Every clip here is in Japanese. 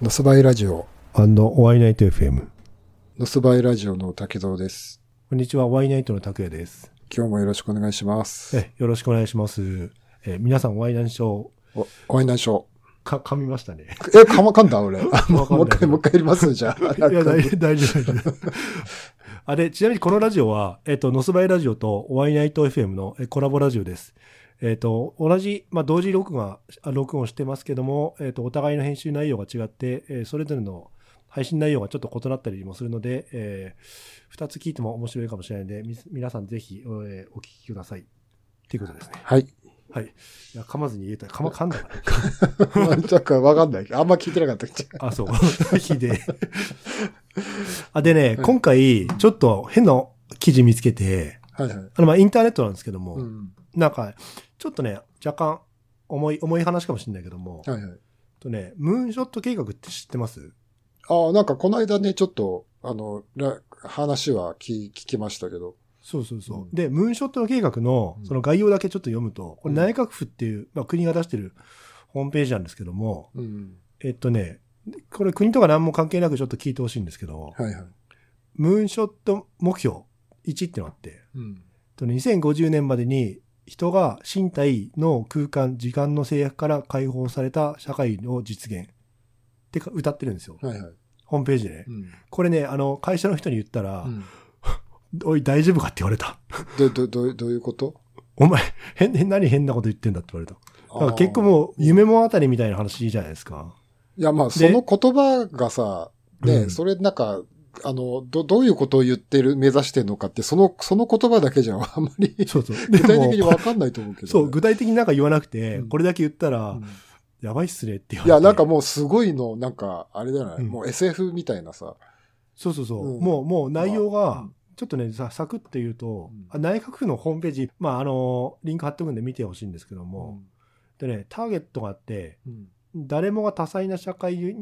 ノスバイラジオ、ワイナイト FM。ノスバイラジオの竹蔵です。こんにちは、ワイナイトの拓也です。今日もよろしくお願いします。え、よろしくお願いします。え、皆さん、ワイナイトお、お会いなんしょか、噛みましたね。う。え、かまかんだ？俺。あもう一回、もう一回やります？じゃあ。いや、大丈夫、大丈夫。あれ、ちなみにこのラジオは、えっ、と、ノスバイラジオとワイナイト FM のえコラボラジオです。えっ、と、同じ、まあ、同時録画、あ録音してますけども、えっ、と、お互いの編集内容が違って、えーそれぞれの配信内容がちょっと異なったりもするので、えー二つ聞いても面白いかもしれないので、み皆さんぜひ、えーお聞きください。っていうことですね。はい。はい。いや、噛まずに言えた。噛ま、噛んだかな。なんかわかんない。あんま聞いてなかったっけ？あ、そう。ひでえ。あ、でね、今回、ちょっと変な記事見つけて、はいはい。あの、まあ、インターネットなんですけども、うん。なんか、ちょっとね、若干、重い、重い話かもしれないけども、はいはい。とね、ムーンショット計画って知ってます？ああ、なんかこの間ね、ちょっと、あの、ら話は聞聞きましたけど。そうそうそう。うんで、ムーンショット計画のうん、その概要だけちょっと読むと、これうん内閣府っていう、まあ、国が出してるホームページなんですけども、うん。えっとね、これ国とか何も関係なくちょっと聞いてほしいんですけど、はいはい。ムーンショット目標1ってのがあって、うん。と2050年までに人が身体の空間、時間の制約から解放された社会の実現ってか歌ってるんですよ。はいはい。ホームページでね。うん。これね、あの、会社の人に言ったら、うんおい、大丈夫か？って言われた。ど、ど、どうどういうこと？お前、変、変、何変なこと言ってんだって言われた。だから結構もう、夢物語みたいな話じゃないですか。いや、まあ、その言葉がさ、ね、うんそれなんか、あの、ど、どういうことを言ってる、目指してるのかって、その、その言葉だけじゃ あんまり、そうそう。具体的にわかんないと思うけど、ね。そう、具体的になんか言わなくて、うん。これだけ言ったら、うん。やばいっすねって言われて。いや、なんかもうすごいの、なんか、あれじゃない、うん。もう SF みたいなさ。そうそうそう。うん。もう、もう内容まあが、ちょっとね、さサクって言うと、内閣府のホームページ、まあ、あの、リンク貼っておくんで見てほしいんですけども、でね、ターゲットがあって、うん。誰もが多彩な社会、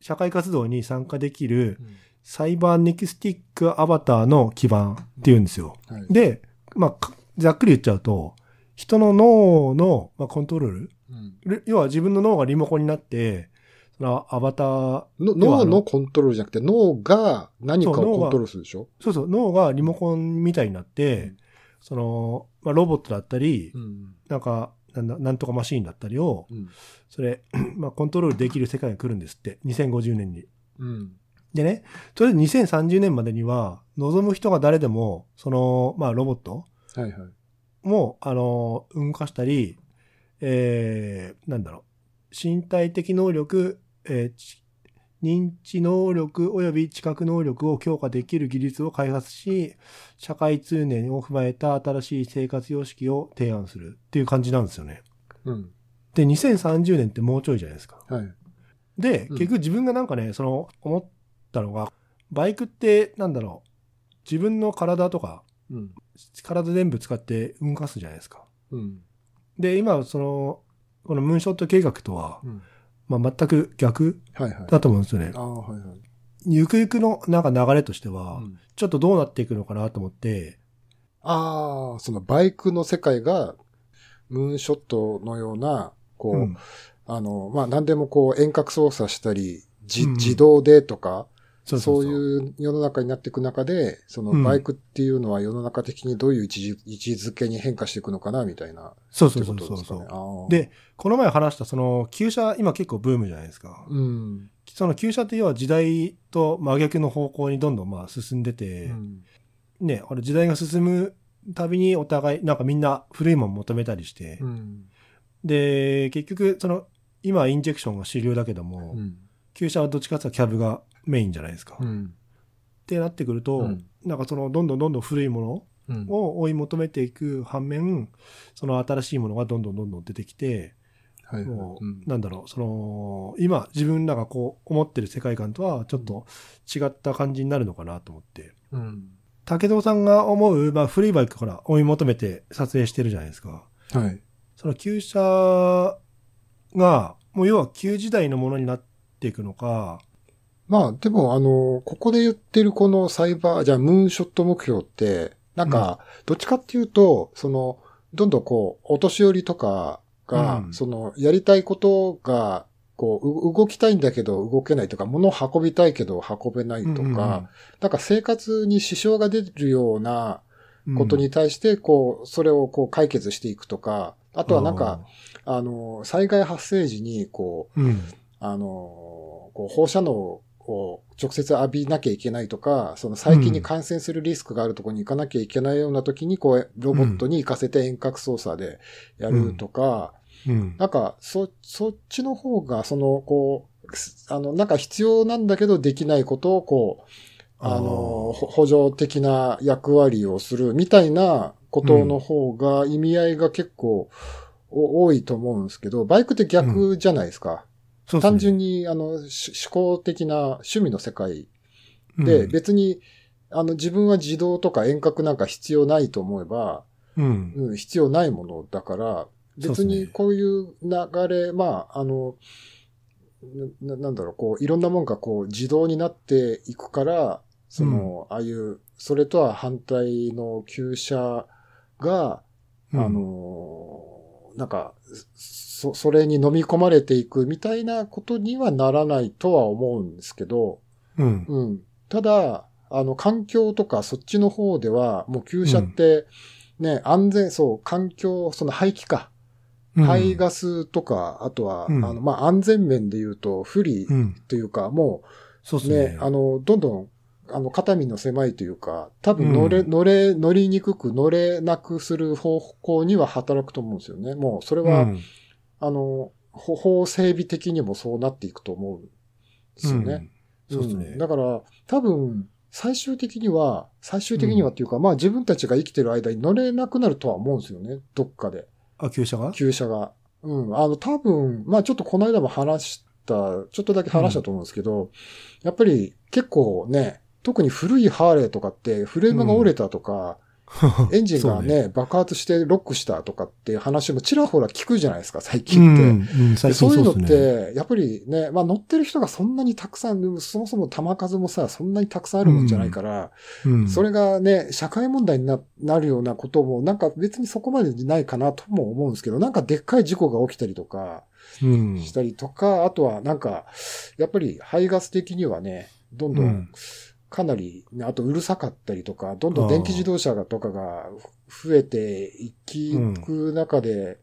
社会活動に参加できるうんサイバーネクスティックアバターの基盤っていうんですよ。はいで、まあ、かざっくり言っちゃうと、人の脳の、まあ、コントロールうんル要は自分の脳がリモコンになって、そのアバター、脳のコントロールじゃなくて、脳が何かをコントロールするでしょ？そうそう、脳がリモコンみたいになって、うんその、まあ、ロボットだったり、うん。なんか、なんだなんとかマシーンだったりを、うん。それ、まあ、コントロールできる世界が来るんですって、2050年に。うん。でね、とりあえず2030年までには、望む人が誰でも、その、まあ、ロボットはいはい。も、あの、動かしたり、えー、なんだろう、身体的能力、えーち認知能力及び知覚能力を強化できる技術を開発し、社会通念を踏まえた新しい生活様式を提案するっていう感じなんですよね。うん。で、2030年ってもうちょいじゃないですか。はい。で、うん結局自分がなんかね、その、思ったのが、バイクってなんだろう、自分の体とか、うん。体全部使って動かすじゃないですか。うん。で、今、その、このムーンショット計画とは、うん。まあ、全く逆。だと思うんですよねはいはい。ゆくゆくのなんか流れとしては、うんちょっとどうなっていくのかなと思って、ああ、そのバイクの世界が、ムーンショットのような、こう、うんあの、まあ、何でもこう遠隔操作したり、自動でとか、そうそそううそう。いう世の中になっていく中で、そのうんバイクっていうのは世の中的にどういう位置づ位置づけに変化していくのかな、みたいな。そうそうそうそうそうね。。で、この前話したその、旧車、今結構ブームじゃないですか。うん。その旧車って要は時代と真逆の方向にどんどんまあ進んでて、うんね、あれ時代が進むたびにお互い、なんかみんな古いもの求めたりして、うん。で、結局、その、今はインジェクションが主流だけども、うん。旧車はどっちかっていうとキャブがメインじゃないですか。っうん。てなってくると、うんなんかその、どんどんどんどん古いもうんのを追い求めていく反面、その新しいものがどんどんどんどん出てきて、はいはいもう、うんなんだろう、その、今自分らがこう思ってる世界観とはちょっと違った感じになるのかなと思って。うん。武藤さんが思う、まあ古いバイクから追い求めて撮影してるじゃないですか。はい。その旧車が、もう要は旧時代のものになっていくのか、まあ、でも、あの、ここで言ってるこのサイバー、じゃあ、ムーンショット目標って、なんか、どっちかっていうと、その、どんどんこう、お年寄りとかが、うん。その、やりたいことが、こう、う動きたいんだけど動けないとか、物を運びたいけど運べないとか、なんか生活に支障が出るようなことに対して、こう、それをこう解決していくとか、あとはなんか、、あの、災害発生時に、こう、うん。あの、こう放射能を直接浴びなきゃいけないとか、その細菌に感染するリスクがあるところに行かなきゃいけないような時に、こう、ロボットに行かせて遠隔操作でやるとか、うん。なんか、そ、そっちの方が、その、こう、すあの、なんか必要なんだけどできないことを、こう、あの、ほ補助的な役割をするみたいなことの方が意味合いが結構お多いと思うんですけど、バイクって逆じゃないですか？そうっすね。単純に、あの、し思考的な趣味の世界で、うん。別に、あの、自分は自動とか遠隔なんか必要ないと思えば、うん。うん、必要ないものだから、別にこういう流れ、まあ、あの、ななんだろう、こう、いろんなもんがこう、自動になっていくから、その、ああいう、それとは反対の旧車が、うん。あの、なんか、そ、それに飲み込まれていくみたいなことにはならないとは思うんですけど、うん。うん。ただ、あの、環境とかそっちの方では、もう旧車って、ね、安全、そう、環境、その排気か。うん排ガスとか、あとは、うんあの、まあ、安全面で言うと、不利うん。というか、もう、そうっすねね、。あの、どんどん、あの、肩身の狭いというか、多分乗れ、うん乗れ、乗りにくく乗れなくする方向には働くと思うんですよね。もう、それは、うんあの、法法整備的にもそうなっていくと思うんですよね。うんそうっすねんだから、多分、最終的には、最終的にはっていうか、まあ自分たちが生きてる間に乗れなくなるとは思うんですよね。どっかで。あ、旧車が？旧車が。うん。あの、多分、まあちょっとこの間も話した、ちょっとだけ話したと思うんですけど、やっぱり結構ね、特に古いハーレーとかって、フレームが折れたとか、エンジンがそうね爆発してロックしたとかっていう話もちらほら聞くじゃないですか、最う近って。ん。うん、で最そういうのっ。て、やっぱりね、まあ乗ってる人がそんなにたくさん、そもそも弾数もさ、そんなにたくさんあるもんじゃないから、うん。それがね、社会問題にななるようなことも、なんか別にそこまでないかなとも思うんですけど、なんかでっかい事故が起きたりとか、うん。したりとか、あとはなんか、やっぱり排ガス的にはね、どんどうんん、かなり、ねあとうるさかったりとか、どんどん電気自動車がとかが増えていく中で、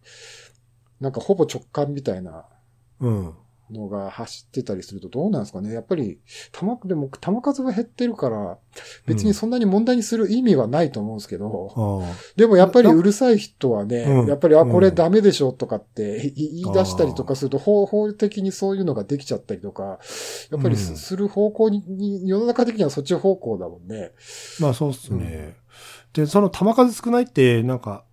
なんかほぼ直感みたいなうん。のが走ってたりするとどうなんですかねやっぱり、弾、でも弾数は減ってるから、別にそんなに問題にする意味はないと思うんですけど、ああ。でもやっぱりうるさい人はね、うんやっぱり、あ、うんこれダメでしょとかってい言い出したりとかすると、法法的にそういうのができちゃったりとか、やっぱりする方向に、に世の中的にはそっち方向だもんね。まあそうっすね。で、その球数少ないって、なんか、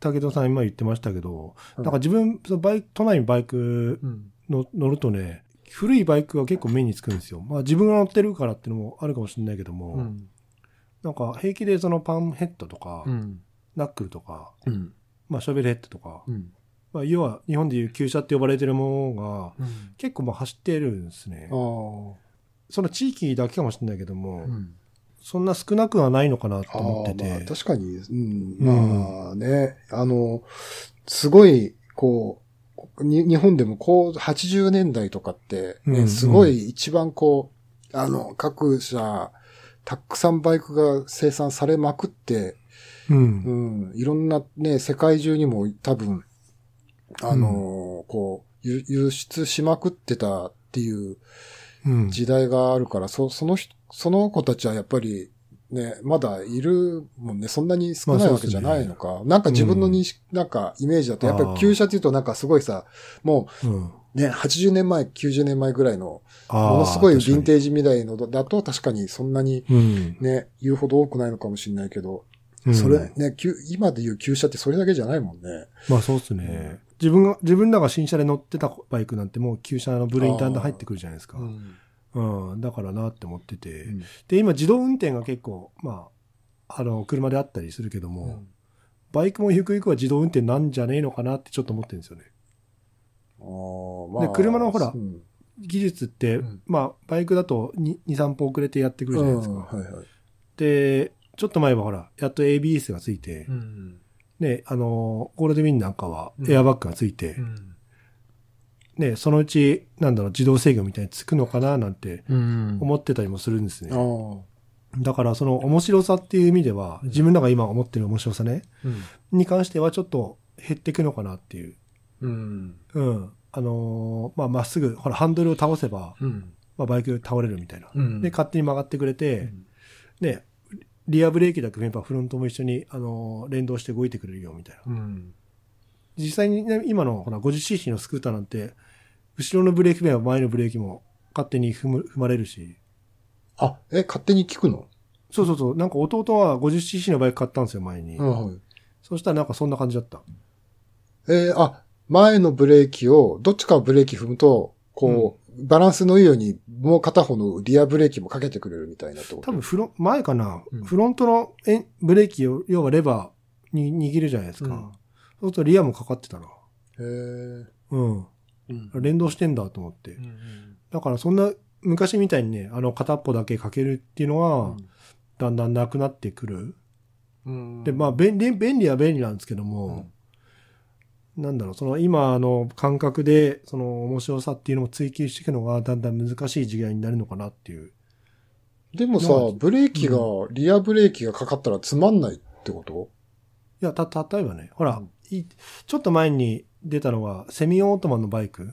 武藤さん今言ってましたけど、うんなんか自分、そのバイク、都内にバイクうん。の乗るとね、古いバイクが結構目につくんですよ。まあ自分が乗ってるからっていうのもあるかもしれないけども、うん。なんか平気でそのパンヘッドとか、うん。ナックルとか、うん。まあショベルヘッドとか、うん。まあ要は日本でいう旧車って呼ばれてるものがうん。結構まあ走ってるんですね。その地域だけかもしれないけども、うん。そんな少なくはないのかなと思ってて。まあ確かに、うん、うんまあね、あの、すごい、こう、に日本でもこう、80年代とかって、ねうんすごい一番こう、あの、各社、たくさんバイクが生産されまくって、うんう。ん、いろんなね、世界中にも多分、あの、こう、輸輸出しまくってたっていううん。時代があるから、そその人、その子たちはやっぱり、ね、まだいるもんね、そんなに少ないわけじゃないのか。なんか自分の認識、なんかイメージだと、やっぱり旧車っていうとなんかすごいさ、もうん。うね、80年前、90年前ぐらいの、ものすごいヴィンーテージ未来のだと確かにそんなにジ。うん。ね、言うほど多くないのかもしれないけど、うんそれね、旧今で言う旧車ってそれだけじゃないもんね。まあそうっすね。自分が、自分らが新車で乗ってたバイクなんてもう旧車のブレインターンで入ってくるじゃないですか。うん。だからなって思ってて。うんで、今自動運転が結構、まあ、あの、車であったりするけども、バイクもゆくゆくは自動運転なんじゃねえのかなってちょっと思ってるんですよね。あーまで車のほらうん技術って、うんまあ、バイクだと2、2 3歩遅れてやってくるじゃないですか。うんはいはい。で、ちょっと前はほら、やっと ABS がついて、うんね、あの、ゴールドウィンなんかはうんエアバッグがついて、ね、そのうち、なんだろう、自動制御みたいにつくのかななんてうん思ってたりもするんですね。ああ。だからその面白さっていう意味では、自分らが今思ってる面白さね、うん。に関してはちょっと減っていくのかなっていう。うん。うん。あのーまあ、まっすぐ、ほら、ハンドルを倒せば、うん。まあ、バイク倒れるみたいな。うんで、勝手に曲がってくれて、ね、リアブレーキだけ踏めばフロントも一緒に、あのー連動して動いてくれるよみたいな。うん。実際にね、今のほら 50cc のスクーターなんて、後ろのブレーキ踏めば前のブレーキも勝手に踏む踏まれるし。あ、え、勝手に聞くの？そうそうそう。なんか弟は 50cc のバイク買ったんですよ、前に。はい。そしたらなんかそんな感じだった。えーあ、前のブレーキを、どっちかブレーキ踏むと、こう、バランスのいいように、もう片方のリアブレーキもかけてくれるみたいなと？多分フロン、前かな、うんフロントのえブレーキを、要はレバーに握るじゃないですか。うんそうするとリアもかかってたな。へえ。うん。うん。連動してんだと思って。だからそんな、昔みたいにね、あの片っぽだけかけるっていうのは、だんだんなくなってくる。うんで、まあ、便利、便利は便利なんですけども、なんだろう、その今の感覚で、その面白さっていうのを追求していくのが、だんだん難しい時代になるのかなっていう。でもさまあ、ブレーキが、リアブレーキがかかったらつまんないってこと？いや、た、例えばね、ほら、うん。いちょっと前に出たのは、セミオートマンのバイク？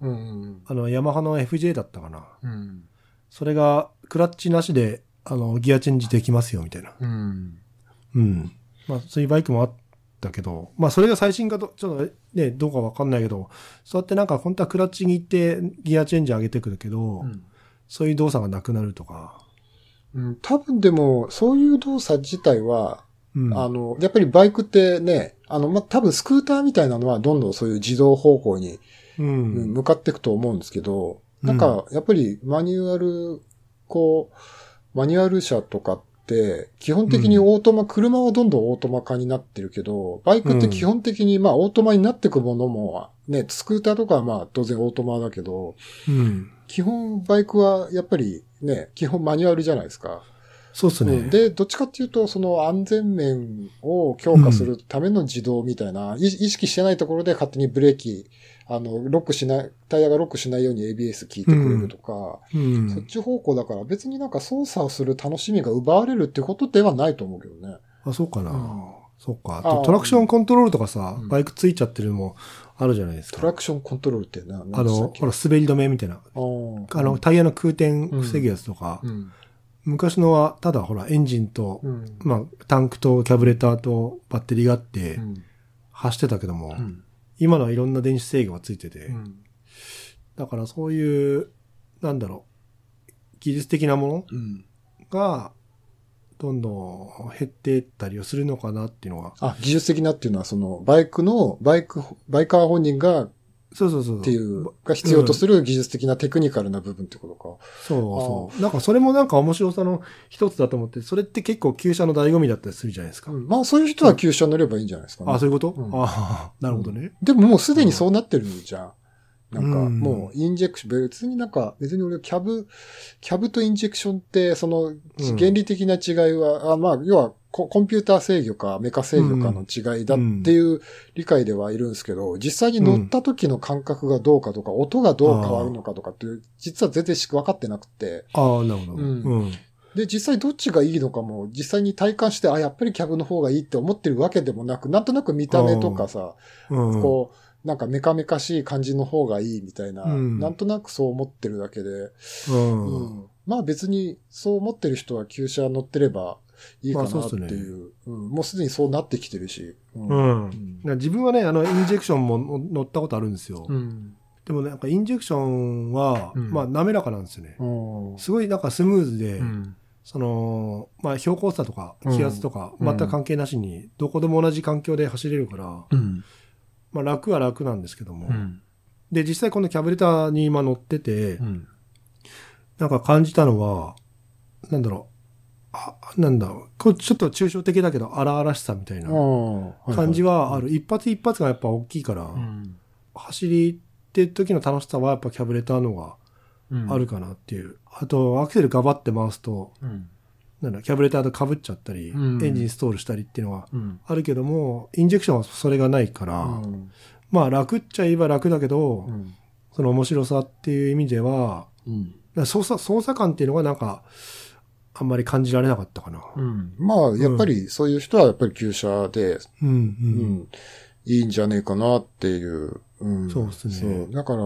うん。あの、ヤマハの FJ だったかな。うん。それが、クラッチなしで、あの、ギアチェンジできますよ、みたいな。うん。うん。まあ、そういうバイクもあったけど、まあ、それが最新かと、ちょっとね、どうかわかんないけど、そうやってなんか、本当はクラッチに行って、ギアチェンジ上げてくるけど、そういう動作がなくなるとか。うん。多分でも、そういう動作自体は、うん。あの、やっぱりバイクってね、あの、ま、多分スクーターみたいなのはどんどんそういう自動方向にううんん。向かっていくと思うんですけど、うんなんか、やっぱりマニュアル、こう、マニュアル車とかって、基本的にオートマ、車はどんどんオートマ化になってるけど、バイクって基本的にまあオートマになっていくものも、ね、スクーターとかはまあ当然オートマだけど、うん。基本バイクはやっぱりね、基本マニュアルじゃないですか。そうっすね。うんで、どっちかっていうと、その安全面を強化するための自動みたいな、い意識してないところで勝手にブレーキ、あの、ロックしない、タイヤがロックしないように ABS 効いてくれるとか、うん。そっち方向だから別になんか操作をする楽しみが奪われるってことではないと思うけどね。あ、そうかな。うんそうか。トラクションコントロールとかさ、うんバイクついちゃってるのもあるじゃないですか。トラクションコントロールってな、あの、ほら、滑り止めみたいな。あの、タイヤの空転防ぐやつとか、うん。昔のは、ただほら、エンジンと、うん。まあ、タンクとキャブレターとバッテリーがあってう、ん。走ってたけども、うん。今のはいろんな電子制御がついてて、うん。だからそういう、なんだろう、技術的なもうん。のが、どんどん減っていったりをするのかなっていうのが、あ、技術的なっていうのは、その、バイクの、バイク、バイカー本人がっそうそうそう。ていう、が必要とする技術的なテクニカルな部分ってことか。そうそう。なんかそれもなんか面白さの一つだと思って、それって結構旧車の醍醐味だったりするじゃないですか。うんまあ、そういう人は旧車乗ればいいんじゃないですかね。あ、そういうこと、うんああ、なるほどね。でももうすでにそうなってるじゃん。なんか、うんもう、インジェクション、別になんか、別に俺、キャブ、キャブとインジェクションって、その、原理的な違いは、あまあ、要はコ、コンピューター制御か、メカ制御かの違いだっていう理解ではいるんですけど、実際に乗った時の感覚がどうかとか、音がどう変わるのかとかっていう、実は全然し分かってなくて、ああ、なるほど。うんうん。で、実際どっちがいいのかも、実際に体感して、あ、やっぱりキャブの方がいいって思ってるわけでもなく、なんとなく見た目とかさ、うん。こう、なんかメカメカしい感じの方がいいみたいな、うんなんとなくそう思ってるだけで、うん。うんまあ別にそう思ってる人は旧車乗ってればいいかなまあっていう、うん。もうすでにそうなってきてるし。ううん。ん。な自分はね、あの、インジェクションも乗ったことあるんですよ。うん。でもねなんかインジェクションは、うん。まあ滑らかなんですよね。うん。すごいなんかスムーズで、うん。その、まあ標高差とか気圧とかうん全く関係なしに、どこでも同じ環境で走れるから、うん。まあ楽は楽なんですけども。うん。で、実際このキャブレターに今乗ってて、うん。なんか感じたのは、なんだろう、あなんだろう、これちょっと抽象的だけど荒々しさみたいな感じはある。一発一発がやっぱ大きいから、うん。走りってる時の楽しさはやっぱキャブレターの方がうん。あるかなっていう。あと、アクセルガバって回すと、うん。なんだ、キャブレターと被っちゃったり、うん。エンジンストールしたりっていうのはうん。あるけども、インジェクションはそれがないから、うん。まあ楽っちゃえば楽だけど、うん。その面白さっていう意味では、うん。だから捜査、捜査官っていうのがなんか、あんまり感じられなかったかな。うん。まあ、やっぱりそういう人はやっぱり旧車で、うん、う。うんん、いいんじゃねえかなっていう。うん。そうですねそう。だから、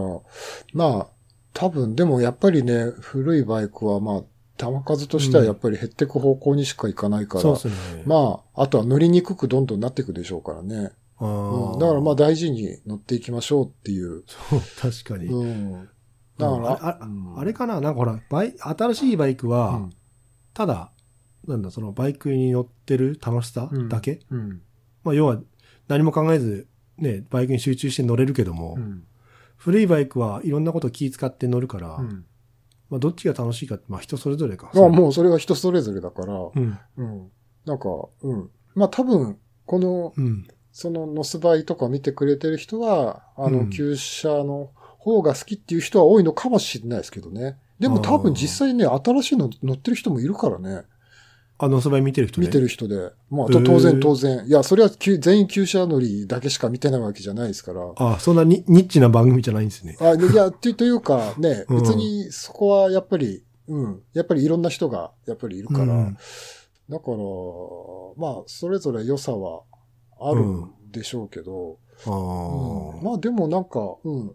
まあ、多分、でもやっぱりね、古いバイクはまあ、弾数としてはやっぱり減っていく方向にしかいかないから、そうですね。まあ、あとは乗りにくくどんどんなっていくでしょうからね。あうーん、だからまあ大事に乗っていきましょうっていう。そう、確かに。うん。だから、あれかななんかほら、バイ、新しいバイクは、うんただ、なんだ、そのバイクに乗ってる楽しさだけ、うん。まあ、要は、何も考えず、ね、バイクに集中して乗れるけども、うん。古いバイクはいろんなこと気使って乗るから、うん。まあ、どっちが楽しいかって、まあ、人それぞれか。まあもうそれは人それぞれだから、うん。うん。なんか、うん。まあ多分、この、うん。そのノスバイとか見てくれてる人は、あの、うん旧車の方が好きっていう人は多いのかもしれないですけどね。でも多分実際ね、新しいの乗ってる人もいるからね。あの、そば見てる人ね。見てる人で。まあ、当然当然。いや、それは旧全員旧車乗りだけしか見てないわけじゃないですから。あそんなにニッチな番組じゃないんですね。あ、いや、とというかね、うん別にそこはやっぱり、うん。やっぱりいろんな人がやっぱりいるから。うんだから、まあ、それぞれ良さはあるんでしょうけど、うんまあでもなんか、うん。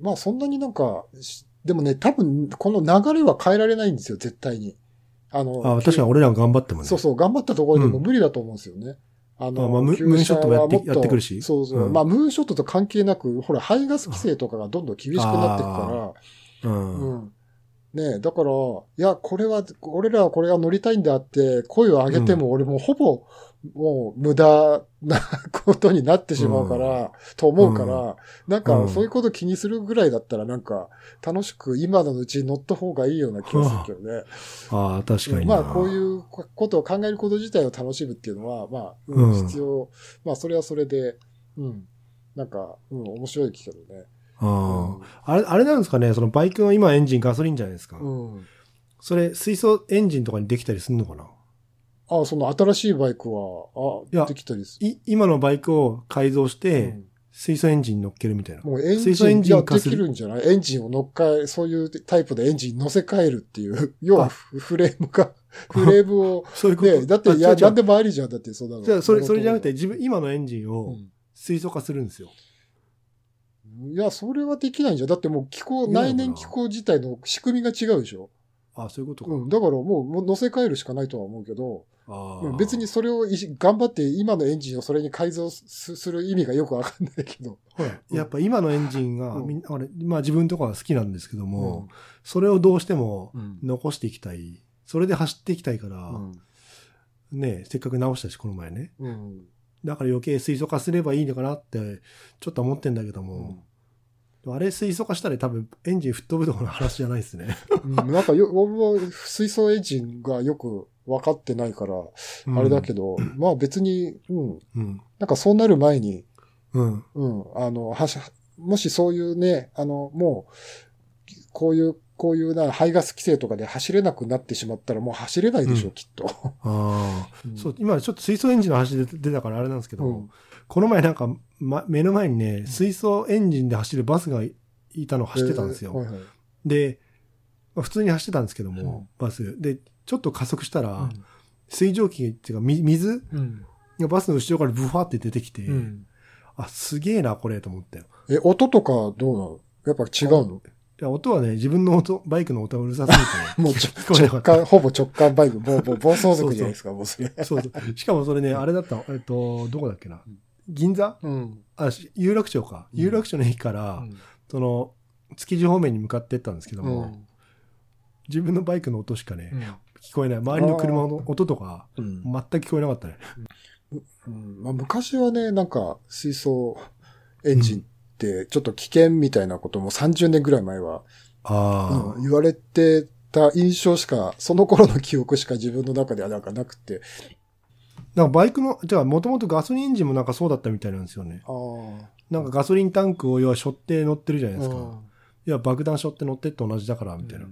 まあそんなになんか、しでもね、多分この流れは変えられないんですよ、絶対に。あの、あ確かに俺らが頑張ってもね。そうそう、頑張ったところでもうん無理だと思うんですよね。ああまあムーンショットもやってやってくるしそうそう。うんまあ、ムーンショットと関係なく、ほら、排ガス規制とかがどんどん厳しくなっていくから、うん。うん。ねえ、だから、いや、これは、俺らはこれが乗りたいんだって、声を上げても、俺もうほぼ、もう無駄なことになってしまうから、と思うから、なんか、うんそういうこと気にするぐらいだったら、なんか、楽しく今のうちに乗った方がいいような気がするけどね。ああ、確かにな。まあ、こういうことを考えること自体を楽しむっていうのは、まあ、ううんん、必要。まあ、それはそれで、うん。なんか、うん、面白いけどね。あああれ、あれなんですかね、そのバイクの今エンジンガソリンじゃないですか。うん。うん。それ、水素エンジンとかにできたりするのかな？あ、その新しいバイクは、いやあ、できたりすい今のバイクを改造しる。て、うん水素エンジンに乗っけるみたいな。もうエン水素エンジン、いや、でジン化するきるんじゃない？エンジンを乗っかえ、そういうタイプでエンジン乗せ替えるっていう、要はフフレームが、フレームを、そういうこと？ね、だって、いや、なんでもありじゃん、だって、そんなの。じゃあ、それ、それじゃなくて、自分、今のエンジンをうん水素化するんですよ。いや、それはできないんじゃん。だってもう気候、内燃気候自体の仕組みが違うでしょ。あそういうことか。うん。だからもう、乗せ替えるしかないとは思うけど、別にそれを頑張って今のエンジンをそれに改造すする意味がよくわかんないけど。ほら、やっぱ今のエンジンが、うんみんな、俺、まあ自分とかは好きなんですけども、うんそれをどうしてもうん残していきたい。それで走っていきたいから、うんね、せっかく直したし、この前ね。うんだから余計水素化すればいいのかなって、ちょっと思ってんだけども、あれ水素化したら多分エンジン吹っ飛ぶとかの話じゃないですね。うんなんかよ、俺も水素エンジンがよく分かってないから、あれだけど、まあ別に、うん。うん。なんかそうなる前に、うん。うん。あの、はし、もしそういうね、あの、もう、こういう、こういうな、排ガス規制とかで走れなくなってしまったらもう走れないでしょ、うん。きっと。ああ、うん。そう、今ちょっと水素エンジンの話で出たからあれなんですけど、うん。この前なんか、ま、目の前にね、水素エンジンで走るバスがいいたのを走ってたんですよ。えーはいはい。で、まあ、普通に走ってたんですけども、うん。バス。で、ちょっと加速したら、うん。水蒸気っていうか、み水うん。がバスの後ろからブファって出てきて、うん。あ、すげえな、これ、と思ったよ。え、音とかどうなの？やっぱ違うの？いや音はね、自分の音、バイクの音がうるさすぎて、もうちょ聞こえなかった直感、ほぼ直感バイク、もう、もう暴走族じゃないですか、もうそれ。そうそう。しかもそれね、あれだったのえっと、どこだっけな。銀座？うん。あ、し有楽町か。うん有楽町の駅から、その、築地方面に向かってったんですけどうも、ん。自分のバイクの音しかね、うん聞こえない。周りの車の音とか、うん全く聞こえなかったね。うんまあ、昔はね、なんか、水素エンジンちょっと危険みたいなことも30年ぐらい前は、あうん言われてた印象しか、その頃の記憶しか自分の中ではなんかなくて。なんかバイクの、じゃあもともとガソリンエンジンもなんかそうだったみたいなんですよね。なんかガソリンタンクを要は背負って乗ってるじゃないですか。うんいや、爆弾背負って乗ってって同じだから、みたいな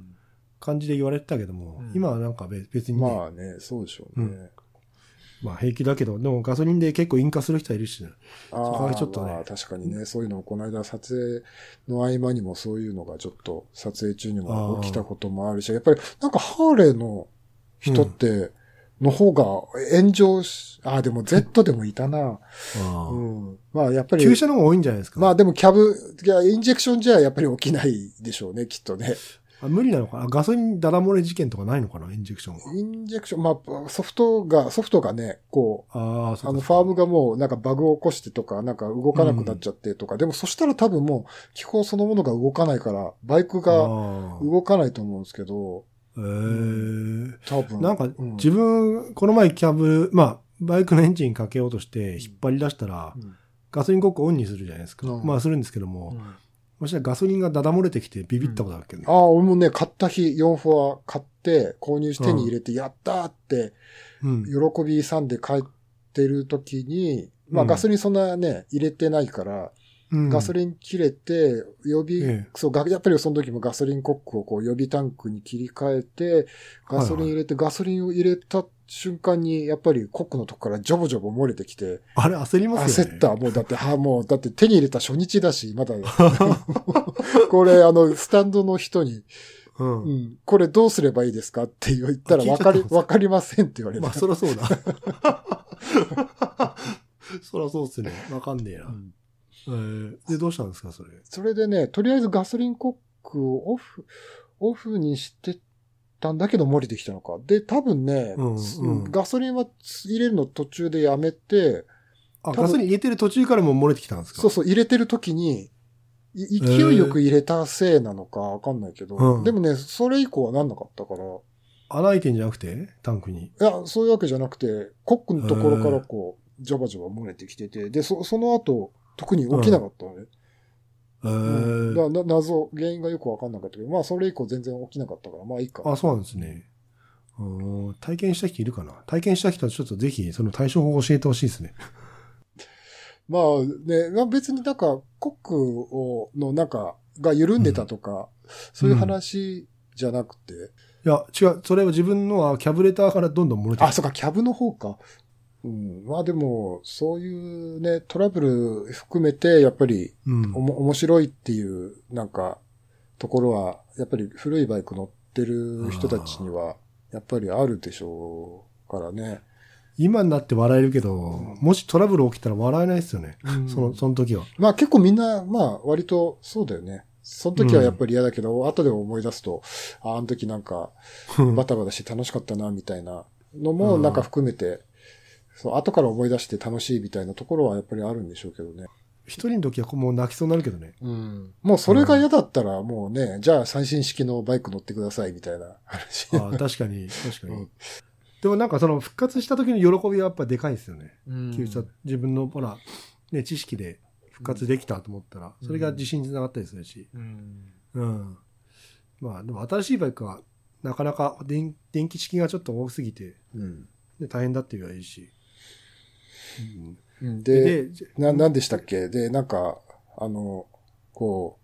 感じで言われてたけども、うん今はなんか別別にね、まあね、そうでしょうね。まあ平気だけど、でもガソリンで結構引火する人いるしね。ああ、ちょっとねまあ確かにね、そういうのもこの間撮影の合間にもそういうのがちょっと撮影中にも起きたこともあるし、やっぱりなんかハーレーの人って、の方が炎上し、ああ、でも Z でもいたな。あうーん。まあやっぱり。旧車の方が多いんじゃないですか。まあでもキャブ、いや、インジェクションじゃやっぱり起きないでしょうね、きっとね。あ無理なのか。なガソリンダダ漏れ事件とかないのかな？インジェクションは。インジェクション、まあソフトが、ソフトがね、こう、ああ、の、ファームがもうなんかバグを起こしてとか、なんか動かなくなっちゃってとか、でもそしたら多分もう気候そのものが動かないから、バイクが動かないと思うんですけど、えー。多分。なんかうん。自分、この前キャブ、まあ、バイクのエンジンかけようとして引っ張り出したら、うん。ガソリンコックオンにするじゃないですか。うん。まあするんですけども、うんそしたらガソリンがダダ漏れてきてビビったことあるけどね。ああ、俺もね、買った日4フォア買って、購入して手に入れて、やったーって、うん。喜びさんで帰ってる時に、まあうんガソリンそんなね、入れてないから、うん。ガソリン切れて、予備、ええ。そう、がやっぱりその時もガソリンコックをこう予備タンクに切り替えて、ガソリン入れて、ガソリンを入れた瞬間に、やっぱりコックのとこからジョボジョボ漏れてきて、あれ焦りますよね。焦った。もうだって、はもう、だって手に入れた初日だし、まだ、これ、あの、スタンドの人に、うん。うん、これどうすればいいですかって言ったら、わかりわかりませんって言われた。まあ、そらそうだ。そらそうっすね。わかんねえな。うんえーで、どうしたんですか、それ？それでね、とりあえずガソリンコックをオフ、オフにしてたんだけど漏れてきたのか。で、多分ね、うんうんガソリンは入れるの途中でやめて、あ、ガソリン入れてる途中からもう漏れてきたんですか？そうそう、入れてる時に、い勢いよく入れたせいなのかわかんないけど、うんでもね、それ以降はなんなかったから、穴開いてんじゃなくて？タンクに。いや、そういうわけじゃなくて、コックのところからこう、ジャバジャバ漏れてきてて、で、そその後、特に起きなかったのね。えうんーだ謎、原因がよくわかんなかったけど、まあそれ以降全然起きなかったから、まあいいか。あ、そうなんですね。うん体験した人いるかな？体験した人はちょっとぜひその対処法を教えてほしいですね。まあね、まあ別になんか、コックを、の中が緩んでたとか、そういう話じゃなくて、いや、違う。それは自分のはキャブレターからどんどん漏れてあ、そうか、キャブの方か。うん、まあでも、そういうね、トラブル含めて、やっぱり、うんお。も、面白いっていう、なんか、ところは、やっぱり古いバイク乗ってる人たちには、やっぱりあるでしょうからね。今になって笑えるけど、もしトラブル起きたら笑えないですよね。その、その時は。まあ結構みんな、まあ割とそうだよね。その時はやっぱり嫌だけど、後で思い出すと、ああの時なんか、バタバタして楽しかったな、みたいなのもなんか含めて、そう、後から思い出して楽しいみたいなところはやっぱりあるんでしょうけどね。一人の時はもう泣きそうになるけどね。うん。もうそれが嫌だったらもうね、じゃあ最新式のバイク乗ってくださいみたいな話。ああ確かに、確かに。うんでもなんかその復活した時の喜びはやっぱでかいですよね。うん自分のほら、ね、知識で復活できたと思ったら、それが自信につながったりするし。うんうん。まあでも新しいバイクはなかなか電電気式がちょっと多すぎて、うんね、大変だって言えばいいし。うん。うんで、な、なんでしたっけ？で、なんか、あの、こ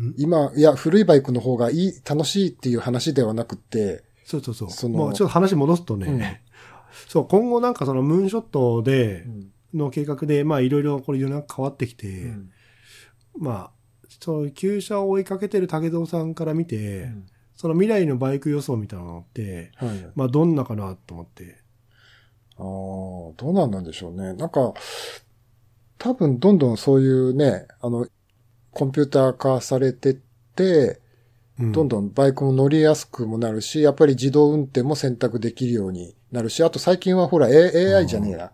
んう、今、いや、古いバイクの方がいい、楽しいっていう話ではなくて、そうそうそう。そのもうちょっと話戻すとね、うん。そう、今後なんかそのムーンショットで、うん。の計画で、まあいろいろこれ世の中変わってきて、うん。まあ、その旧車を追いかけてる武蔵さんから見て、その未来のバイク予想みたいなのって、はい。まあどんなかなと思って。ああ、どうなんなんでしょうね。なんか、多分どんどんそういうね、あの、コンピューター化されてって、うんどんどんバイクも乗りやすくもなるし、やっぱり自動運転も選択できるようになるし、あと最近はほら、A、AI じゃねえな。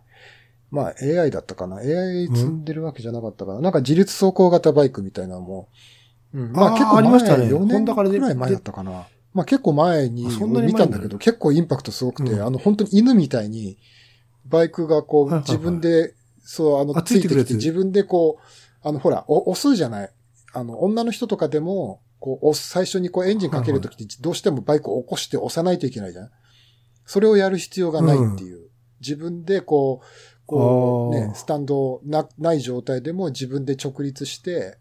まあ AI だったかな。AI 積んでるわけじゃなかったかな。なんか自律走行型バイクみたいなのも。うん、まあ結構前ありましたね4年くらい前だったかな。まあ結構前に見たんだけど、結構インパクトすごくて、うんあの本当に犬みたいに、バイクがこう自分で、そう、あの、あついてきて自分でこう、あの、ほら、お押すじゃない。あの、女の人とかでも、こう、押す、最初にこうエンジンかけるときってどうしてもバイクを起こして押さないといけないじゃん。それをやる必要がないっていう。自分でこう、こう、ね、スタンドな、ない状態でも自分で直立して、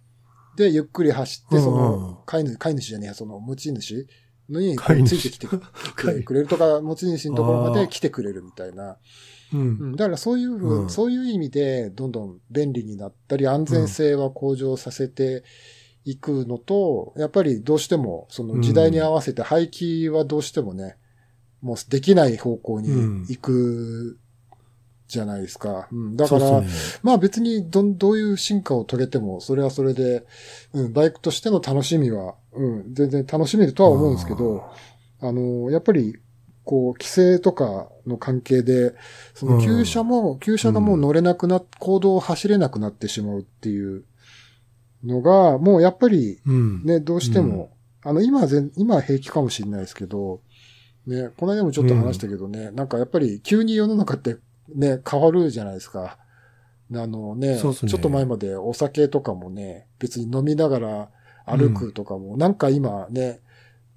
で、ゆっくり走って、その、飼い主、飼い主じゃねえや、その持ち主についてきて くれるとか、持ち主のところまで来てくれるみたいな。う。うん。ん、だからそういうふう、うん。そういう意味で、どんどん便利になったり、安全性は向上させていくのと、やっぱりどうしても、その時代に合わせて廃棄はどうしてもね、もうできない方向に行くじゃないですか。うん、だから、ね。まあ別にどん、どういう進化を遂げても、それはそれで、うん、バイクとしての楽しみは、うん、全然楽しめるとは思うんですけど、あの、やっぱり、こう、規制とかの関係で、その旧車も、旧車がもう乗れなくなっ、行動を走れなくなってしまうっていうのが、もうやっぱり、うん。ね、どうしても、あの、今は全、今は平気かもしれないですけど、ね、この間もちょっと話したけどね、なんかやっぱり急に世の中ってね、変わるじゃないですか。あのね、ね。ちょっと前までお酒とかもね、別に飲みながら歩くとかも、なんか今ね、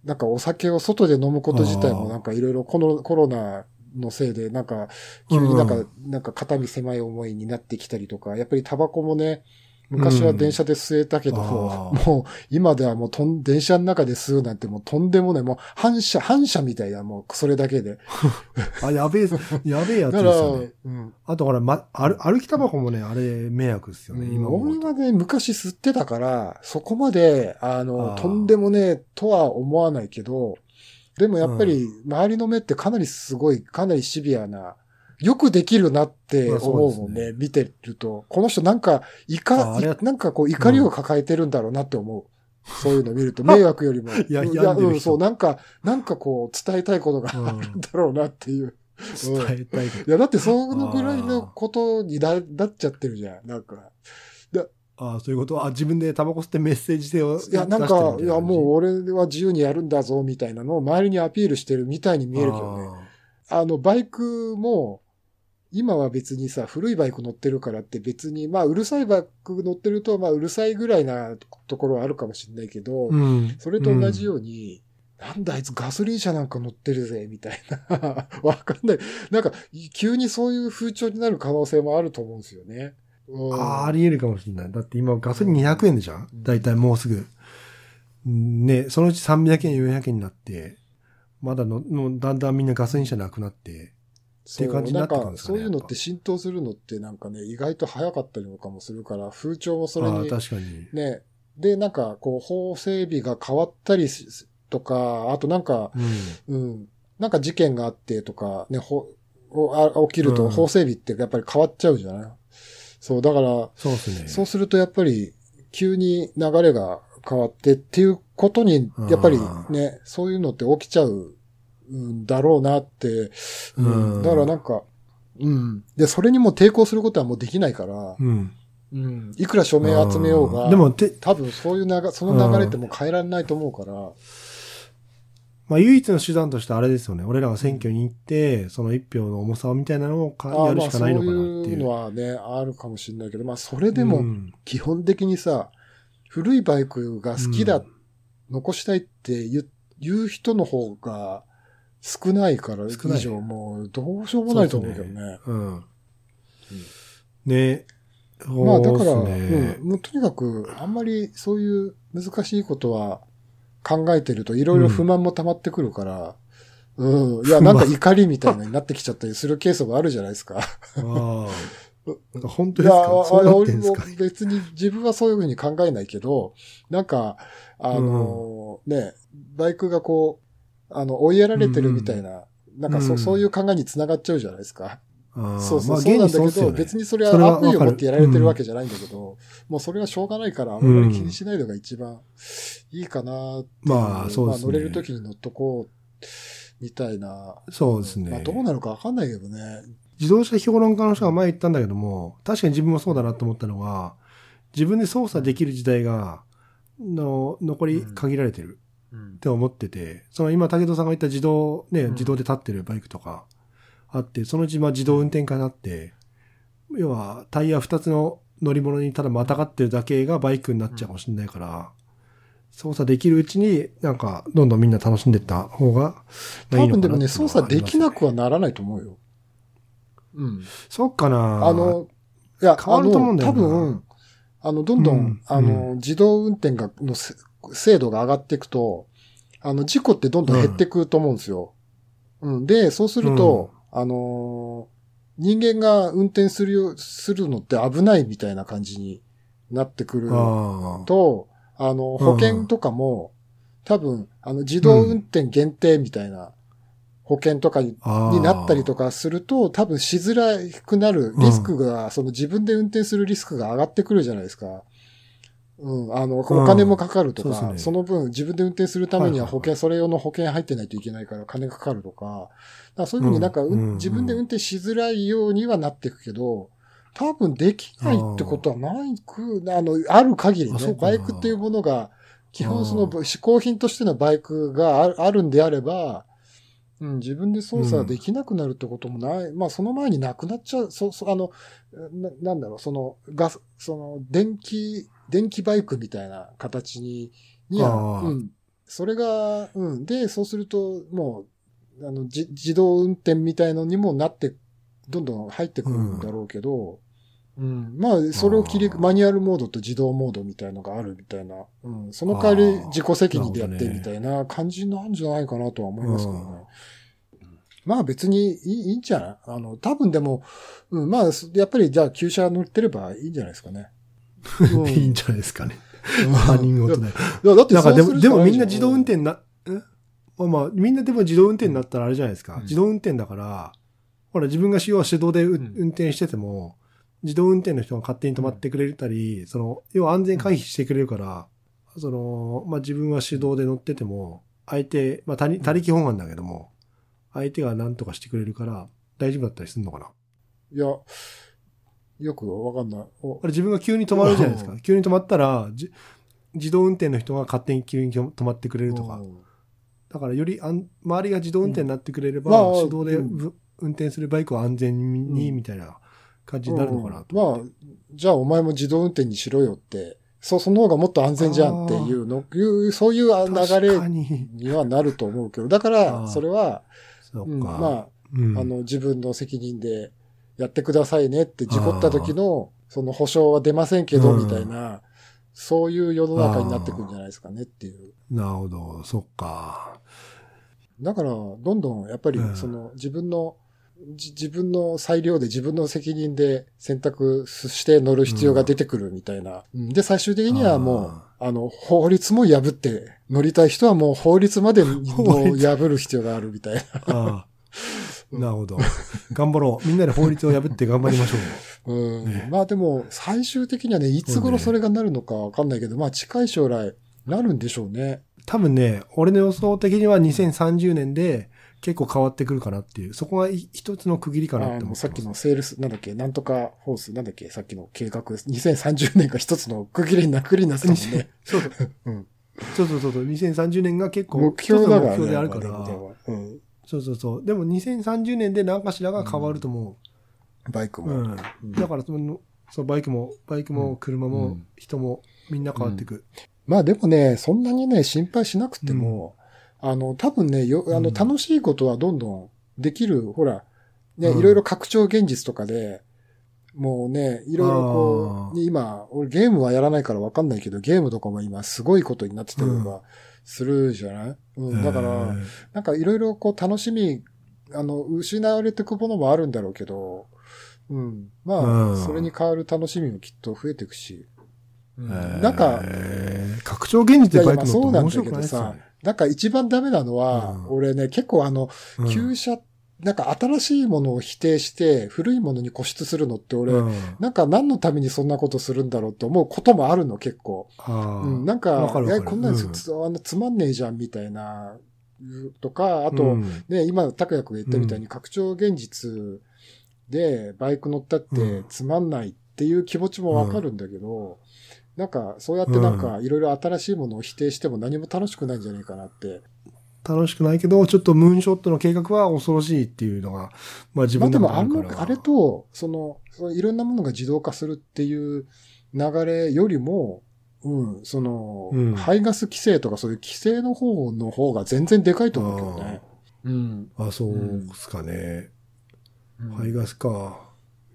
なんかお酒を外で飲むこと自体もなんかいろいろこのコロナのせいで、なんか、急になんか、なんか肩身狭い思いになってきたりとか、やっぱりタバコもね、昔は電車で吸えたけど、あーもう今ではもうとん、電車の中で吸うなんてもうとんでもない、もう反射、反射みたいな、もうそれだけで。あ、やべえ、やべえやつですよね。うん。あとほら、ま、歩歩きタバコもね、あれ、迷惑ですよね、うと。俺はね、昔吸ってたから、そこまで、あの、あーとんでもねえとは思わないけど、でもやっぱり、周りの目ってかなりすごい、かなりシビアな、よくできるなって思うもんね、見てると。この人なんか、怒ああれは、なんかこう怒りを抱えてるんだろうなって思う。そういうの見ると、迷惑よりも。いやうん病んでる人うん、そう、なんか、なんかこう、伝えたいことがうんあるんだろうなっていう。伝えたいいや、だってそのぐらいのことにななっちゃってるじゃん。なんか。ああ、そういうこと？あ、自分でタバコ吸ってメッセージ性をいや、なんか、いや、もう俺は自由にやるんだぞ、みたいなのを周りにアピールしてるみたいに見えるけどね。あの、バイクも、今は別にさ、古いバイク乗ってるからって別に、まあ、うるさいバイク乗ってると、まあ、うるさいぐらいなところはあるかもしれないけど、うん。それと同じように、なんだあいつガソリン車なんか乗ってるぜ、みたいな。わかんない。なんか、急にそういう風潮になる可能性もあると思うんですよね。うんああ、あり得るかもしれない。だって今ガソリン200円でじゃんうんだいたいもうすぐ。ね、そのうち300円、400円になって、まだの、のだんだんみんなガソリン車なくなって、っていう感じになってくるんですかねそうなんかそういうのって浸透するのってなんかね、意外と早かったりとかもするから、風潮もそれああ、に、確かに。ね、で、なんか、こう、法整備が変わったりすとか、あとなんか、うん。うん、なんか事件があってとか、ね、ほ、おあ起きるとうん法整備ってやっぱり変わっちゃうじゃない、そう、だから、そうですね。そうするとやっぱり、急に流れが変わってっていうことに、やっぱりね、そういうのって起きちゃうんだろうなって、うんうんだからなんか、うん。で、それにも抵抗することはもうできないから、うん。うん。いくら署名集めようが、でも、て、多分そういう流その流れってもう変えられないと思うから、まあ唯一の手段としてあれですよね。俺らが選挙に行って、その一票の重さみたいなのをやるしかないのかなっていう。いうのはね、あるかもしれないけど、まあそれでもうん基本的にさ、古いバイクが好きだ、うん残したいって言う言う人の方が少ないから、以上もうどうしようもないと思うけどね。うん。ね。まあだから、そうね。うん、もうとにかくあんまりそういう難しいことは考えてるといろいろ不満も溜まってくるから、うん、いや、なんか怒りみたいなのになってきちゃったりするケースもあるじゃないですか。ああ。本当いや、ですか？そうなって俺も別に自分はそういうふうに考えないけど、なんか、あの、ね、バイクがこう、あの、追いやられてるみたいな、なんかそ,、うん。うそういう考えにつながっちゃうじゃないですか。そうそう、まあそうなんだけど、別にそれはは悪意を持ってやられてるわけじじゃないんだけど、もうそれはしょうがないから、あんまり気にしないのが一番いいかなまあそうですね。まあ乗れる時に乗っとこう、みたいな。そうですね。まあどうなるかわかんないけどね。自動車評論家の人が前言ったんだけども、確かに自分もそうだなと思ったのは、自分で操作できる時代が、の、残り限られてる。うんって思ってて、その今、武田さんが言った自動、ね、うん自動で立ってるバイクとかあって、そのうちまあ自動運転化になって、要はタイヤ2つの乗り物にただまたがってるだけがバイクになっちゃうかもしれないから、操作できるうちになんかどんどんみんな楽しんでった方がまあい多いのかなっていうのは分でもね、操作できなくは。はならないと思うよ。うん。そっかなあの、いや、変わると思うんだよ多分、あの、どんどん、うんあの、自動運転が、のせ精度が上がっていくと、あの、事故ってどんどん減っていくと思うんですよ。うん。で、そうすると、あのー人間が運転するよ、するのって危ないみたいな感じになってくる。と、あの、保険とかも、多分、あの、自動運転限定みたいな保険とかにああになったりとかすると、多分しづらくなるリスクが、その自分で運転するリスクが上がってくるじゃないですか。うん、あの、お金もかかるとか、そねの分自分で運転するためには保険、それ用の保険入ってないといけないから金かかるとか、だからそういうふうになんか、うんうんうん。自分で運転しづらいようにはなっていくけど、多分できないってことはないく、あの、ある限りね、バイクっていうものが、基本その嗜好品としてのバイクがあるあるんであれば、うん、自分で操作できなくなるってこともない。まあ、その前になくなっちゃう、そ、そ、あの、な、なんだろう、その、ガス、その、電気、電気バイクみたいな形に、には、うん。それが、うん。で、そうすると、もう、あの、じ、自動運転みたいのにもなって、どんどん入ってくるんだろうけど、うん。まあ、それを切り、マニュアルモードと自動モードみたいのがあるみたいな。うん。その代わり自己責任でやってみたいな感じなんじゃないかなとは思いますけどね。うんまあ別にいいいいんじゃない？あの、多分でも、うん、まあ、やっぱりじゃあ旧車乗ってればいいんじゃないですかね。うん。いいんじゃないですかね。他人事で。い。や、だってなんかでも、でもみんな自動運転な、え？まあまあ、みんなでも自動運転になったらあれじゃないですか。うん。自動運転だから、ほら自分が使用は手動でううん。運転してても、自動運転の人が勝手に止まってくれたり、その、要は安全回避してくれるから、その、まあ自分は手動で乗ってても、相手、まあ他力他力本願だけども、相手が何とかしてくれるから、大丈夫だったりするのかな？いや、よくわかんない。お。あれ自分が急に止まるじゃないですか。う。急に止まったら、じ自動運転の人が勝手に急に止まってくれるとか。うん。だからよりあん周りが自動運転になってくれれば、うん。まあ手動で、うん。ぶ運転するバイクは安全に、うん。みたいな感じになるのかなとまあじゃあお前も自動運転にしろよって、そう、その方がもっと安全じゃんっていうの、いうそういう流確れかに。にはなると思うけど、だかあら、ーそれは、うんそうか。まうん。あ、あの、自分の責任でやってくださいねって、事故った時の、その保証は出ませんけど、うん。みたいな、そういう世の中になってくんじゃないですかねっていう。なるほど、そっか。だから、どんどん、やっぱりう、ん。その、自分の、じ自分の裁量で自分の責任で選択して乗る必要が出てくるみたいな。うん。で、最終的にはもう、あの、法律も破って、乗りたい人はもう法律まで 破る必要があるみたいな。なるほど。頑張ろう。みんなで法律を破って頑張りましょう。うんねまあでも、最終的にはね、いつ頃それがなるのかわかんないけど、まあ近い将来、なるんでしょうね。多分ね、俺の予想的には2030年で結構変わってくるかなっていう、そこがい一つの区切りかなって思っさっきのセールス、なんだっけ、なんとかフォース、なんだっけ、さっきの計画、2030年が一つの区切りにな、区切りになってたもんね。そうそう。うんそうそうそうそう。2030年が結構、目標だからね。目標であるから。そうそうそう。でも2030年で何かしらが変わると思う。バイクも。うん。うん。だからその、そのバイクも、バイクも車もうん。人もみんな変わっていく。まあでもね、そんなにね、心配しなくても、あの、多分ね、よ、あの、うん楽しいことはどんどんできる、ほら、ね、うん。いろいろ拡張現実とかで、もうね、いろいろこう、今、俺ゲームはやらないからわかんないけど、ゲームとかも今すごいことになってたりとかするじゃない、うん、だから、えーなんかいろいろこう楽しみ、あの、失われていくものもあるんだろうけど、うん。まあ、うん。それに変わる楽しみもきっと増えていくし。うん。えー。なんか、拡張現実でバイク乗っていやいやまあそうなんだ面白くなんか一番ダメなのは、うん。俺ね、結構あの、うん。旧車、なんか新しいものを否定して、古いものに固執するのって俺、うん。なんか何のためにそんなことするんだろうって思うこともあるの、結構。うん、なんか、わかかこんなのうん。つあのつまんねえじゃんみたいな、とか、あと、うん。ね、今、拓也君が言ったみたいに拡張現実でバイク乗ったってつまんないっていう気持ちもわかるんだけど、なんか、そうやってなんか、いろいろ新しいものを否定しても何も楽しくないんじゃないかなって。楽しくないけど、ちょっとムーンショットの計画は恐ろしいっていうのが、まあ自まあ分ででもあのもあるから。、あれと、その、そのいろんなものが自動化するっていう流れよりも、うん、その、うん排ガス規制とかそういう規制の方の方が全然でかいと思うけどね。うん。あ、そうですかね。うん排ガスか。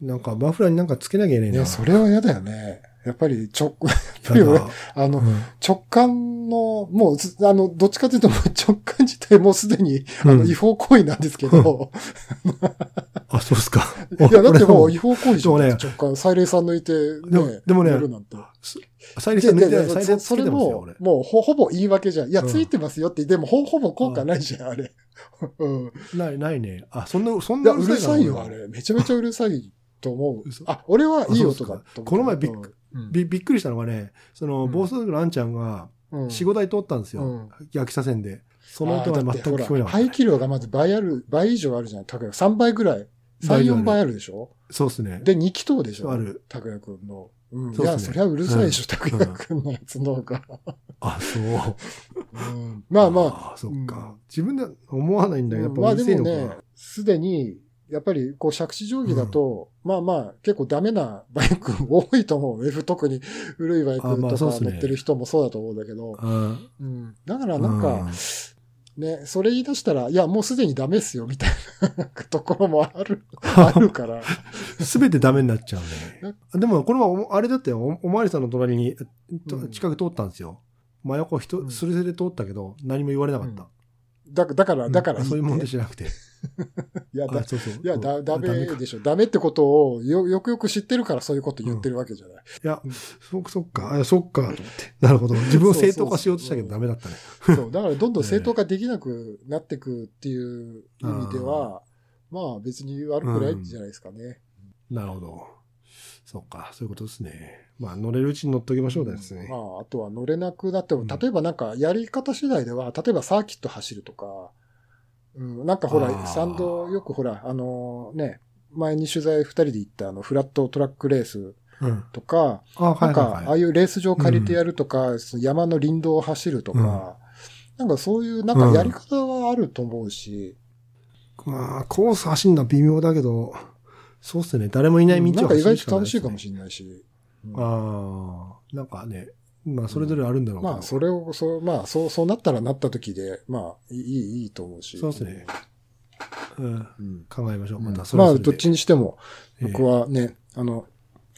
なんかマフラーになんかつけなきゃいけないな。ね、それは嫌だよね。やっぱり直、やっぱり俺やだあの、うん直感の、もうず、あの、どっちかというと 直感自体れもうすでに、あの、うん違法行為なんですけど、あ、そうですか。いや、だってもう俺違法行為じゃん。でもね直感、サイレンさん抜いて、ね、でもねやるなんて。サイレンス抜いてサイレンスつそれも俺、。もうほ、ほぼ言い訳じゃん。いや、うんついてますよって、でもほ、ほぼ効果ないじゃん、あれ。うん。ない、ないね。あ、そんな、そんなうるさいよ、あ。れ。めちゃめちゃうるさいと思う嘘。あ、俺はいい音だと思う。この前びっうんびびっくりしたのがね、その、うん暴走族のあんちゃんが、うん4、5台通ったんですよ。うん焼き車線で。その音が全く聞こえなかった。排気量がまず倍ある、倍以上あるじゃん、拓也。3倍ぐらい。3、倍以上ある4倍あるでしょ？そうですね。で、2気筒でしょ？ある拓也くんの。うん。いや、そりゃうるさいでしょ、うん拓也くんのやつの方が。あ、そう。うんまあまあ、あ。そっうんか。自分では思わないんだけど、やっぱまあでもねか。、すでに、やっぱり、こう、借地定規だと、まあまあ、結構ダメなバイク多いと思う。F 特に古いバイクとか乗ってる人もそうだと思うんだけど、うん。うん。だからなんか、ね、それ言い出したら、いや、もうすでにダメっすよ、みたいなところもある、あるから。すべてダメになっちゃうね。でも、これは、あれだってよ、おおまわりさんの隣に、近く通ったんですよ。真横人、うんすれすれ通ったけど、何も言われなかった。だだから、だからうんそういうもんでしじゃなくて。いや、だあそうそう。いや、だ、ダメかでしょ。ダメってことをよ、よくよく知ってるからそういうこと言ってるわけじゃない。いやうん、そっか、そっか、あそっか、と思って。なるほど。自分を正当化しようとしたけどダメだったね。そう。だからどんどん正当化できなくなってくっていう意味では、まあ別に悪くないんじゃないですかね。なるほど。そっか、そういうことですね。まあ、乗れるうちに乗っときましょうですね。まあ、あとは乗れなくなっても、うん例えばなんかやり方次第では、例えばサーキット走るとか、うん、なんかほら、サンド、よくほら、あのね、前に取材二人で行ったあの、フラットトラックレースうん。とか、あ、はないんか。ああいうレース場借りてやるとか、その山の林道を走るとか、なんかそういう、なんかやり方はあると思うし、まあ、コース走るのは微妙だけど、そうっすね。誰もいない道をなんか意外走るしかないですねと楽しいかもしれないし。うんああ、なんかね、まあ、それぞれあるんだろうけどまあ、それを、そう、まあ、そう、そうなったらなった時で、まあ、いい、いいと思うし。そうですね。うん。うん。考えましょう。また、そまあ、れはそれでどっちにしても、ええ僕はね、あの、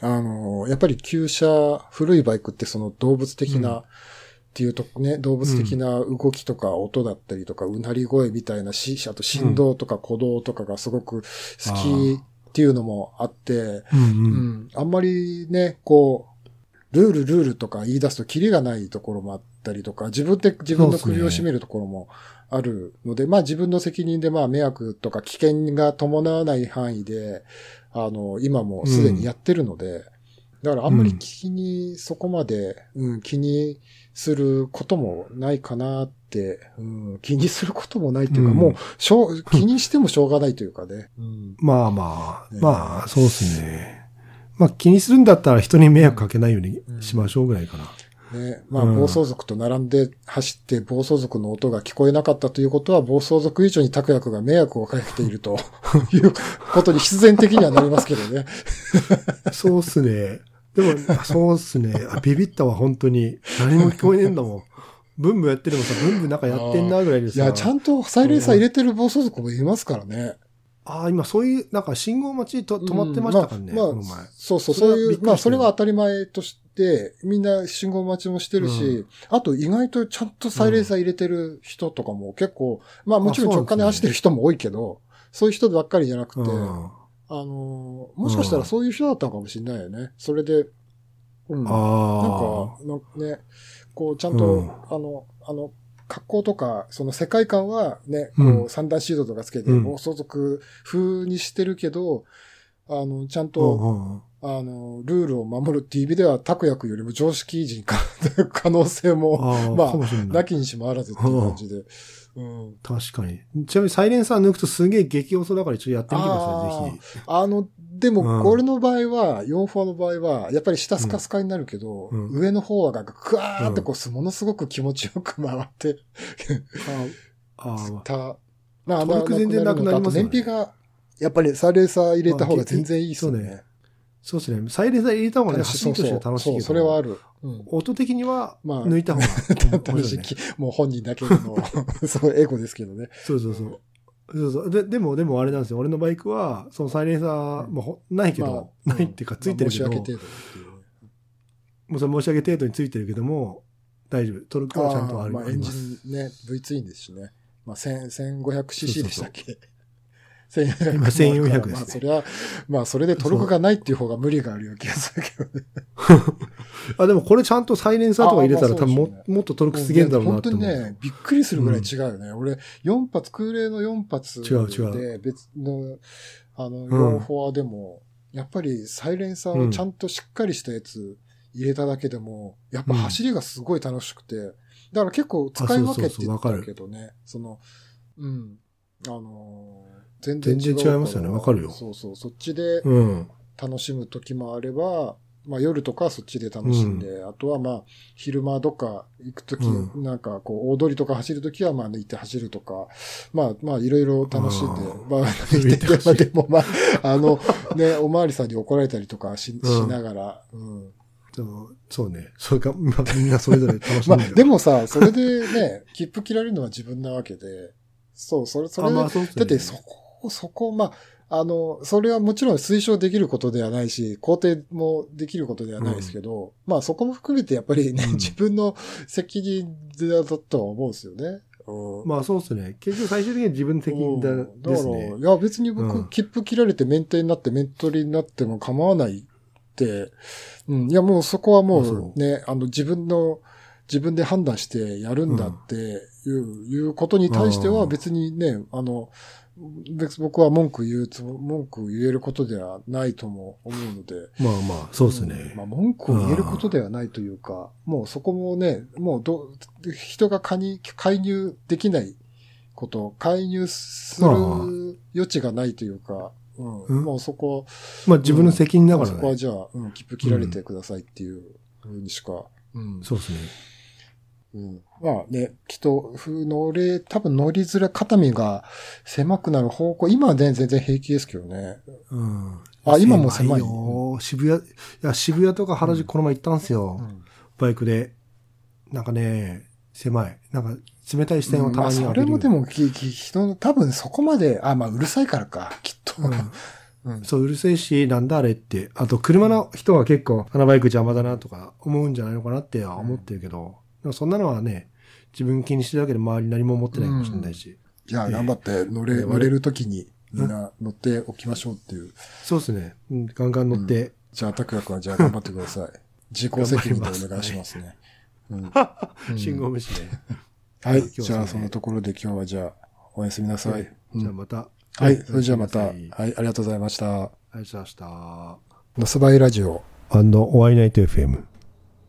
あの、やっぱり旧車、古いバイクってその動物的な、うんっていうとね、動物的な動きとか音だったりとか、うなり声みたいなし、あと振動とか鼓動とかがすごく好きっていうのもあって、う。ん、あんまりね、こう、ルールルールとか言い出すとキリがないところもあったりとか、自分で自分の首を絞めるところもあるので、まあ自分の責任でまあ迷惑とか危険が伴わない範囲で、あの、今もすでにやってるので、だからあんまり気に、そこまで、うん、気にすることもないかなって、うん、気にすることもないというか、うん。もう、しょう、気にしてもしょうがないというかね。うん。まあまあ、ね。まあ、そうですね。まあ、気にするんだったら人に迷惑かけないようにしましょうぐらいかな。ね。まあ、うん暴走族と並んで走って暴走族の音が聞こえなかったということは、暴走族以上に拓也くんが迷惑をかけているということに必然的にはなりますけどね。そうっすね。でも、そうっすね。あビビったわ、本当に。何も聞こえねえんだもん。ブンブンやってるもさ、ブンブンなんかやってんなぐらいでさ。いや、ちゃんとサイレンサー入れてる暴走族もいますからね。ああ、今そういう、なんか信号待ちと止まってましたからね、うんまあこの前。そうそう、そういう、まあ、それは当たり前として、みんな信号待ちもしてるし、うあと意外とちゃんとサイレンサー入れてる人とかも結構、まあもちろん直感で走ってる人も多いけど、そういう人ばっかりじゃなくて、うんあのーもしかしたらそういう人だったのかもしれないよね。それで、うん。あか、なんかね、こう、ちゃんと、うんあの、あの、格好とか、その世界観はね、こう三段シードとかつけて、うん暴走族風にしてるけど、あの、ちゃんあ。と、あの、ルールを守るっていう意味では、拓也君よりも常識人か、可能性も、まあな。きにしもあらずっていう感じで。うん。確かに。ちなみにサイレンサー抜くとすげえ激遅だから一応やってみてください、ぜひ。あの、でも、うん俺の場合は、4フォアの場合は、やっぱり下スカスカになるけど、うん上の方はがクワーってこう、ものすごく気持ちよく回って ああ、た。まあ、トルク全然なくなりますよね燃費が、やっぱりサイレンサー入れた方が全然いいですよねそうね。そうですね。サイレンサー入れた方がね、走りとしては楽しいけど。そう、それはある。うん。音的にはまあ抜いた方が 面楽しい。もう本人だけの、そう、エゴですけどね。そうそうそう。そうそうででも、でもあれなんですよ。俺のバイクは、そのサイレンサーもほないけど、まあないっていうか、ついてるけど、まあ申し訳程度っていうね。もうそれ申し訳程度についてるけども、大丈夫。トルクはちゃんとある。まあ、エンジンね、V ツインですしね。まあ、1000 1500cc でしたっけ？今今1400ですね。まあ、そりゃ、まあ、それでトルクがないっていう方が無理があるような気がするけどね。あ、でもこれちゃんとサイレンサーとか入れたらあ多分ももっとトルクすげえんだろうな本と思う。当にね、びっくりするぐらい違うよね。俺、4発、空冷の4発違う違で、別の、あの、ん。4フォアでも、やっぱりサイレンサーをちゃんとしっかりしたやつ入れただけでも、やっぱ走りがすごい楽しくて、だから結構使い分けって言ったけどね、その、うん、あのー全然全然違いますよね。わかるよ。そうそう、そっちでうん。楽しむ時もあれば、まあ夜とかはそっちで楽しんで、あとはまあ昼間どっか行く時、うなんかこう大通りとか走る時はまあ抜いて走るとか、まあまあいろいろ楽しんであ、ー。まあ抜いて、まあでもまあ、あのね、おまわりさんに怒られたりとかし,、うん。ながら、うん。でもそうね。それか、まあみんなそれぞれ楽しんでるまあでもさ、それでね、切符切られるのは自分なわけで、そう、それ、それまあそね。だってそこ、そこ、まあ、あの、それはもちろん推奨できることではないし、肯定もできることではないですけど、まあそこも含めてやっぱりね、うん。自分の責任だとは思うんですよね。うん。まあそうですね。結局最終的には自分的にだうんですね。だから、い。や別に僕、うん。切符切られてメンテになってメントリになっても構わないって、うん、いやもうそこはもうね、あの自分の、自分で判断してやるんだっていう、いうことに対してはうん別にね、あの、別僕は文句言うつも、文句言えることではないとも思うので。まあまあ、そうですねん。まあ文句を言えることではないというか、もうそこもね、もうど、人が介入介入できないこと、介入する余地がないというか、うんうんもうそこ、まあ自分の責任だからそこはね。じゃあ、うん、切符切られてくださいっていうふうにしか、うん。そうですね。うん、まあね、きっと、ふ乗れ、多分乗りづらい、肩身が狭くなる方向、今はね、全然平気ですけどね。うん。あ今も狭い？よ。渋谷、いや、渋谷とか原宿この前行ったんですよ。うんバイクで。なんかね、狭い。なんか、冷たい視線をたまあ、まにそ浴びる。れもでも、きき人の、多分そこまで、あ、まあ、うるさいからか、きっと。うん そう、うるせえし、なんだあれって。あと、車の人は結構、あのバイク邪魔だなとか思うんじゃないのかなっては思ってるけど、でもそんなのはね、自分気にしてるだけで周り何も思ってないかもしれないし。いや、ええ頑張って乗れ、我々乗れるときにみんな乗っておきましょうっていう。そうですね。うん、ガンガン乗って。じゃあ、拓也君はじゃあ頑張ってください。自己責任でお願いしますね。うんうん 信号無視ね。はい。じゃあ、そのところで今日はじゃあ、おやすみなさい。うんじゃあまた。はい。それじゃあまた、ははいい、ありがとうございました。ありがとうございました。のすばいラジオ。アンド、お会いナイト FM。